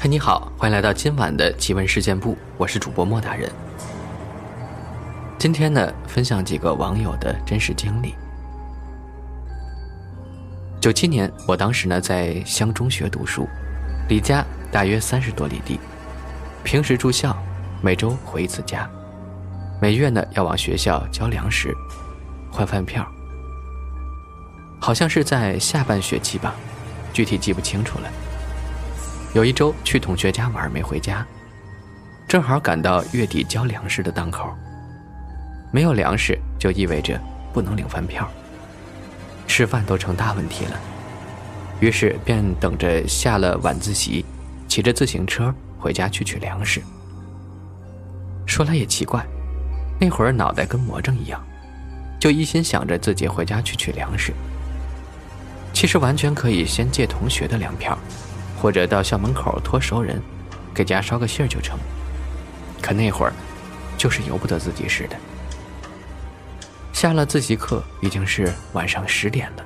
嗨，你好，欢迎来到今晚的奇闻事件部，我是主播莫大人。今天呢，分享几个网友的真实经历。九七年，我当时呢在乡中学读书，离家大约三十多里地，平时住校，每周回一次家，每月呢要往学校交粮食，换饭票。好像是在下半学期吧，具体记不清楚了。有一周去同学家玩没回家，正好赶到月底交粮食的档口。没有粮食就意味着不能领饭票，吃饭都成大问题了。于是便等着下了晚自习，骑着自行车回家去取粮食。说来也奇怪，那会儿脑袋跟魔怔一样，就一心想着自己回家去取粮食。其实完全可以先借同学的粮票。或者到校门口托熟人，给家捎个信儿就成。可那会儿，就是由不得自己似的。下了自习课，已经是晚上十点了。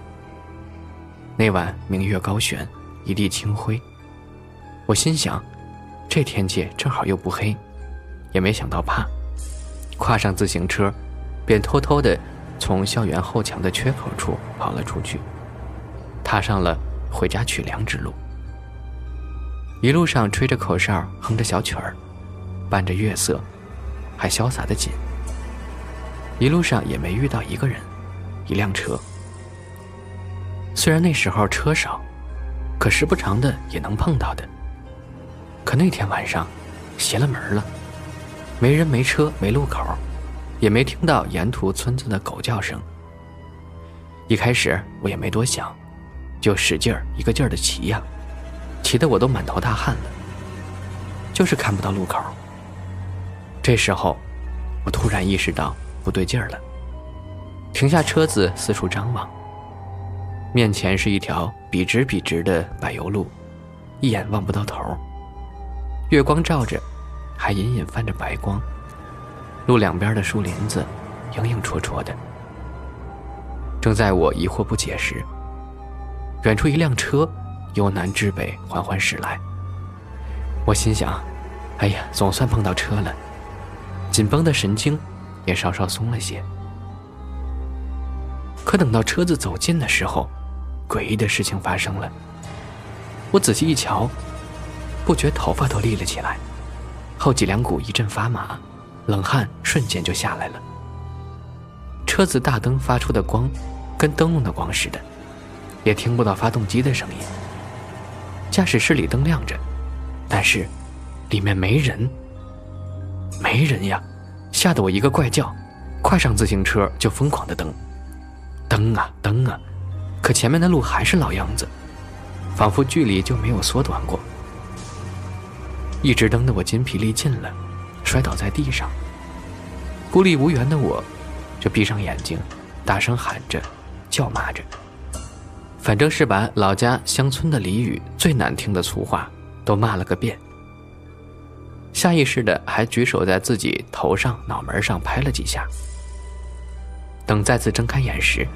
那晚明月高悬，一地清辉。我心想，这天气正好又不黑，也没想到怕，跨上自行车，便偷偷的从校园后墙的缺口处跑了出去，踏上了回家取粮之路。一路上吹着口哨，哼着小曲儿，伴着月色，还潇洒的紧。一路上也没遇到一个人，一辆车。虽然那时候车少，可时不常的也能碰到的。可那天晚上，邪了门了，没人没车没路口，也没听到沿途村子的狗叫声。一开始我也没多想，就使劲儿一个劲儿的骑呀。骑得我都满头大汗了，就是看不到路口。这时候，我突然意识到不对劲儿了，停下车子，四处张望。面前是一条笔直笔直的柏油路，一眼望不到头。月光照着，还隐隐泛着白光。路两边的树林子，影影绰绰的。正在我疑惑不解时，远处一辆车。由南至北缓缓驶来，我心想：“哎呀，总算碰到车了。”紧绷的神经也稍稍松了些。可等到车子走近的时候，诡异的事情发生了。我仔细一瞧，不觉头发都立了起来，后脊梁骨一阵发麻，冷汗瞬间就下来了。车子大灯发出的光，跟灯笼的光似的，也听不到发动机的声音。驾驶室里灯亮着，但是里面没人，没人呀！吓得我一个怪叫，跨上自行车就疯狂的蹬，蹬啊蹬啊，可前面的路还是老样子，仿佛距离就没有缩短过。一直蹬得我筋疲力尽了，摔倒在地上。孤立无援的我，就闭上眼睛，大声喊着，叫骂着。反正是把老家乡村的俚语最难听的粗话都骂了个遍，下意识的还举手在自己头上脑门上拍了几下。等再次睁开眼时，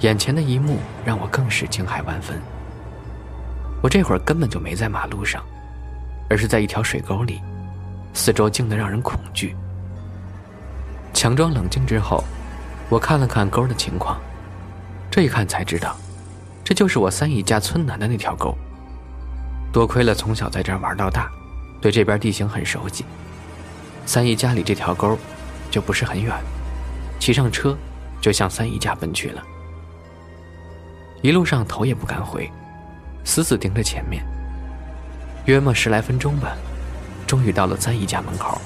眼前的一幕让我更是惊骇万分。我这会儿根本就没在马路上，而是在一条水沟里，四周静得让人恐惧。强装冷静之后，我看了看沟的情况，这一看才知道。这就是我三姨家村南的那条沟。多亏了从小在这儿玩到大，对这边地形很熟悉。三姨家里这条沟，就不是很远，骑上车就向三姨家奔去了。一路上头也不敢回，死死盯着前面。约莫十来分钟吧，终于到了三姨家门口。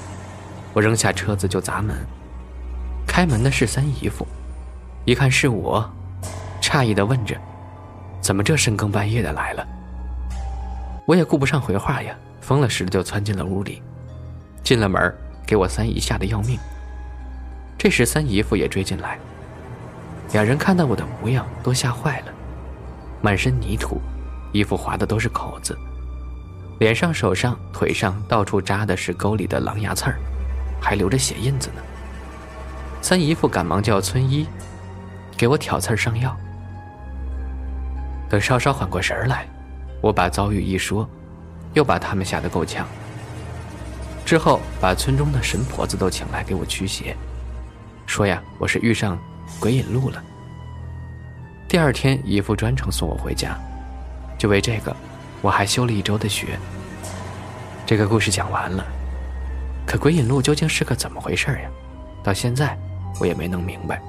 我扔下车子就砸门。开门的是三姨夫，一看是我，诧异的问着。怎么这深更半夜的来了？我也顾不上回话呀，疯了似的就窜进了屋里。进了门，给我三姨吓得要命。这时三姨夫也追进来，两人看到我的模样都吓坏了，满身泥土，衣服划的都是口子，脸上、手上、腿上到处扎的是沟里的狼牙刺儿，还留着血印子呢。三姨夫赶忙叫村医，给我挑刺儿上药。等稍稍缓过神来，我把遭遇一说，又把他们吓得够呛。之后把村中的神婆子都请来给我驱邪，说呀我是遇上鬼引路了。第二天姨父专程送我回家，就为这个，我还休了一周的学。这个故事讲完了，可鬼引路究竟是个怎么回事呀？到现在我也没弄明白。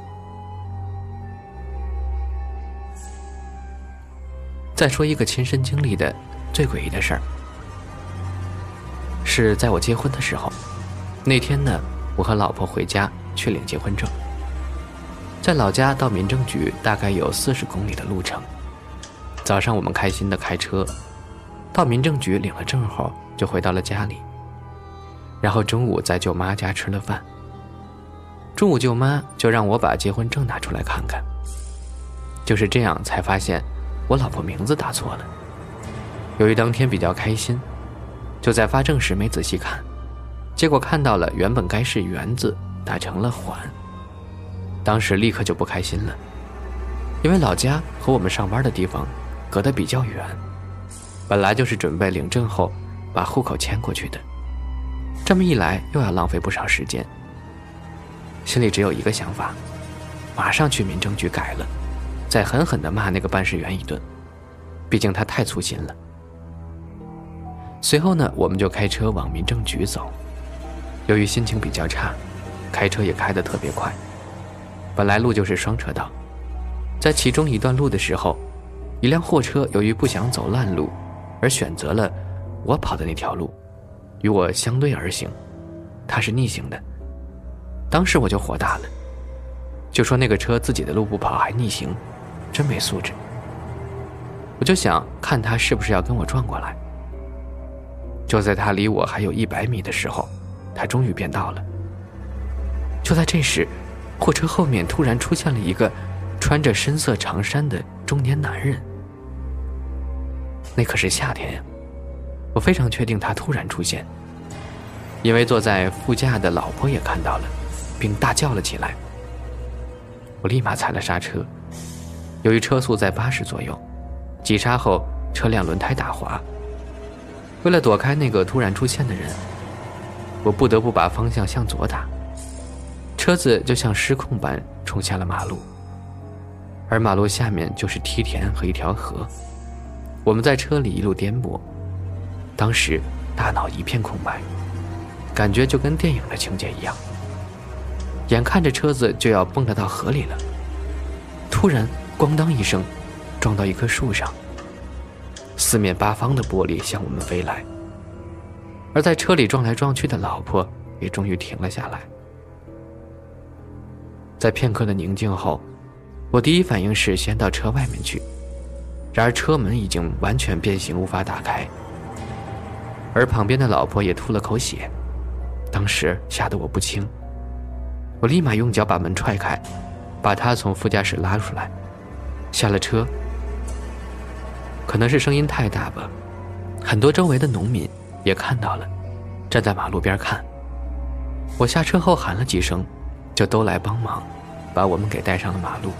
再说一个亲身经历的最诡异的事儿。是在我结婚的时候，那天呢，我和老婆回家去领结婚证。在老家到民政局大概有四十公里的路程。早上我们开心的开车，到民政局领了证后就回到了家里。然后中午在舅妈家吃了饭。中午舅妈就让我把结婚证拿出来看看。就是这样才发现，我老婆名字打错了。由于当天比较开心。就在发证时没仔细看，结果看到了原本该是“圆”字打成了“缓”，当时立刻就不开心了，因为老家和我们上班的地方隔得比较远，本来就是准备领证后把户口迁过去的，这么一来又要浪费不少时间，心里只有一个想法，马上去民政局改了，再狠狠地骂那个办事员一顿，毕竟他太粗心了。随后呢，我们就开车往民政局走。由于心情比较差，开车也开得特别快。本来路就是双车道，在其中一段路的时候，一辆货车由于不想走烂路，而选择了我跑的那条路，与我相对而行。它是逆行的。当时我就火大了，就说那个车自己的路不跑还逆行，真没素质。我就想看他是不是要跟我撞过来。就在他离我还有一百米的时候，他终于变道了。就在这时，货车后面突然出现了一个穿着深色长衫的中年男人。那可是夏天呀，我非常确定他突然出现，因为坐在副驾的老婆也看到了，并大叫了起来。我立马踩了刹车，由于车速在八十左右，急刹后车辆轮胎打滑。为了躲开那个突然出现的人，我不得不把方向向左打，车子就像失控般冲下了马路，而马路下面就是梯田和一条河。我们在车里一路颠簸，当时大脑一片空白，感觉就跟电影的情节一样。眼看着车子就要蹦跶到河里了，突然“咣当”一声，撞到一棵树上。四面八方的玻璃向我们飞来，而在车里撞来撞去的老婆也终于停了下来。在片刻的宁静后，我第一反应是先到车外面去，然而车门已经完全变形，无法打开。而旁边的老婆也吐了口血，当时吓得我不轻，我立马用脚把门踹开，把她从副驾驶拉出来，下了车。可能是声音太大吧，很多周围的农民也看到了，站在马路边看。我下车后喊了几声，就都来帮忙，把我们给带上了马路。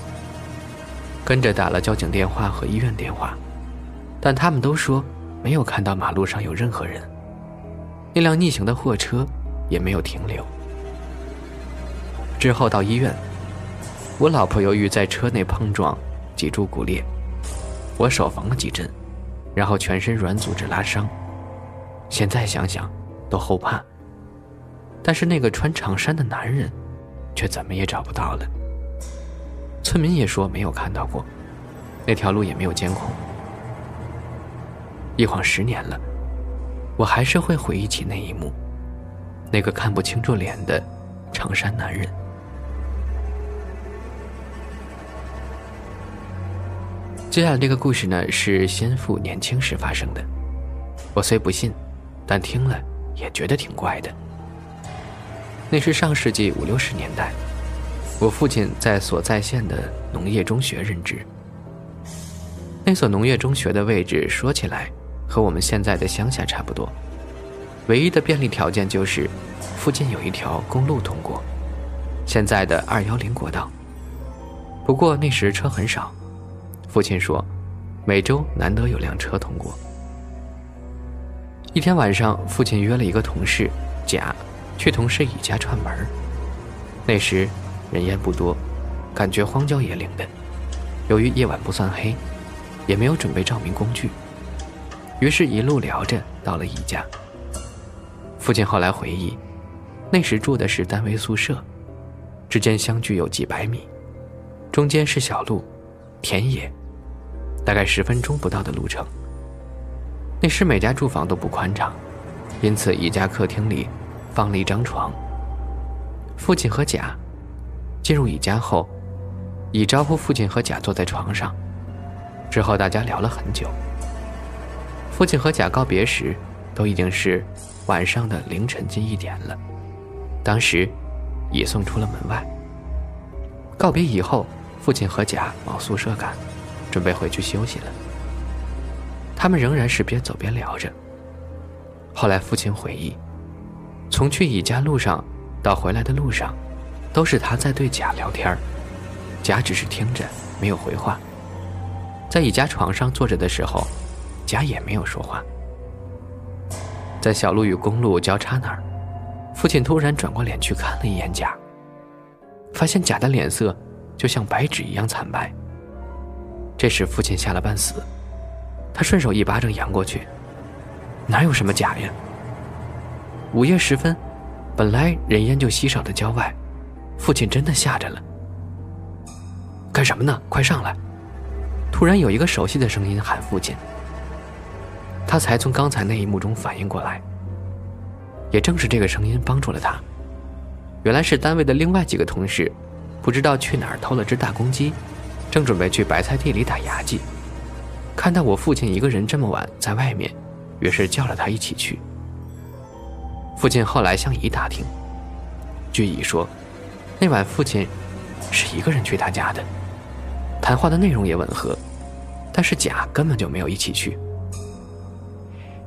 跟着打了交警电话和医院电话，但他们都说没有看到马路上有任何人，那辆逆行的货车也没有停留。之后到医院，我老婆由于在车内碰撞，脊柱骨裂。我手缝了几针，然后全身软组织拉伤。现在想想，都后怕。但是那个穿长衫的男人，却怎么也找不到了。村民也说没有看到过，那条路也没有监控。一晃十年了，我还是会回忆起那一幕，那个看不清楚脸的长衫男人。接下来这个故事呢，是先父年轻时发生的。我虽不信，但听了也觉得挺怪的。那是上世纪五六十年代，我父亲在所在县的农业中学任职。那所农业中学的位置说起来和我们现在的乡下差不多，唯一的便利条件就是附近有一条公路通过，现在的二幺零国道。不过那时车很少。父亲说：“每周难得有辆车通过。”一天晚上，父亲约了一个同事甲去同事乙家串门。那时人烟不多，感觉荒郊野岭的。由于夜晚不算黑，也没有准备照明工具，于是一路聊着到了乙家。父亲后来回忆，那时住的是单位宿舍，之间相距有几百米，中间是小路、田野，大概十分钟不到的路程。那时每家住房都不宽敞，因此一家客厅里放了一张床。父亲和甲进入乙家后，乙招呼父亲和甲坐在床上，之后大家聊了很久。父亲和甲告别时，都已经是晚上的凌晨近一点了。当时，乙送出了门外。告别以后，父亲和甲往宿舍赶，准备回去休息了。他们仍然是边走边聊着。后来，父亲回忆，从去乙家路上到回来的路上，都是他在对甲聊天甲只是听着，没有回话。在乙家床上坐着的时候，甲也没有说话。在小路与公路交叉那儿，父亲突然转过脸去看了一眼甲，发现甲的脸色就像白纸一样惨白。这时，父亲吓了半死。他顺手一巴掌扬过去，哪有什么假呀？午夜时分，本来人烟就稀少的郊外，父亲真的吓着了。干什么呢？快上来！突然有一个熟悉的声音喊父亲，他才从刚才那一幕中反应过来。也正是这个声音帮助了他，原来是单位的另外几个同事，不知道去哪儿偷了只大公鸡，正准备去白菜地里打牙祭。看到我父亲一个人这么晚在外面，于是叫了他一起去。父亲后来向乙打听，据乙说，那晚父亲是一个人去他家的，谈话的内容也吻合，但是甲根本就没有一起去。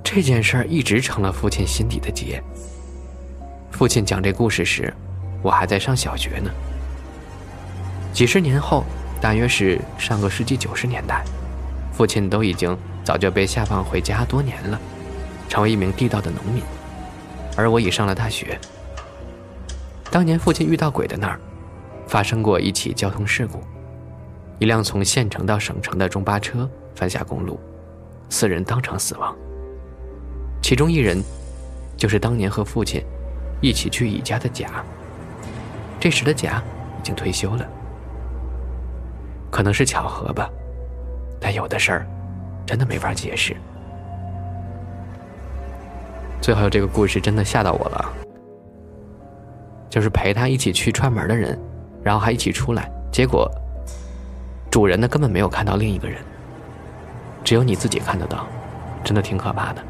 这件事儿一直成了父亲心底的结。父亲讲这故事时，我还在上小学呢。几十年后，大约是上个世纪九十年代。父亲都已经早就被下放回家多年了，成为一名地道的农民，而我已上了大学。当年父亲遇到鬼的那儿，发生过一起交通事故，一辆从县城到省城的中巴车翻下公路，四人当场死亡。其中一人，就是当年和父亲一起去乙家的甲。这时的甲已经退休了，可能是巧合吧。但有的事儿，真的没法解释。最后这个故事真的吓到我了，就是陪他一起去串门的人，然后还一起出来，结果主人呢根本没有看到另一个人，只有你自己看得到，真的挺可怕的。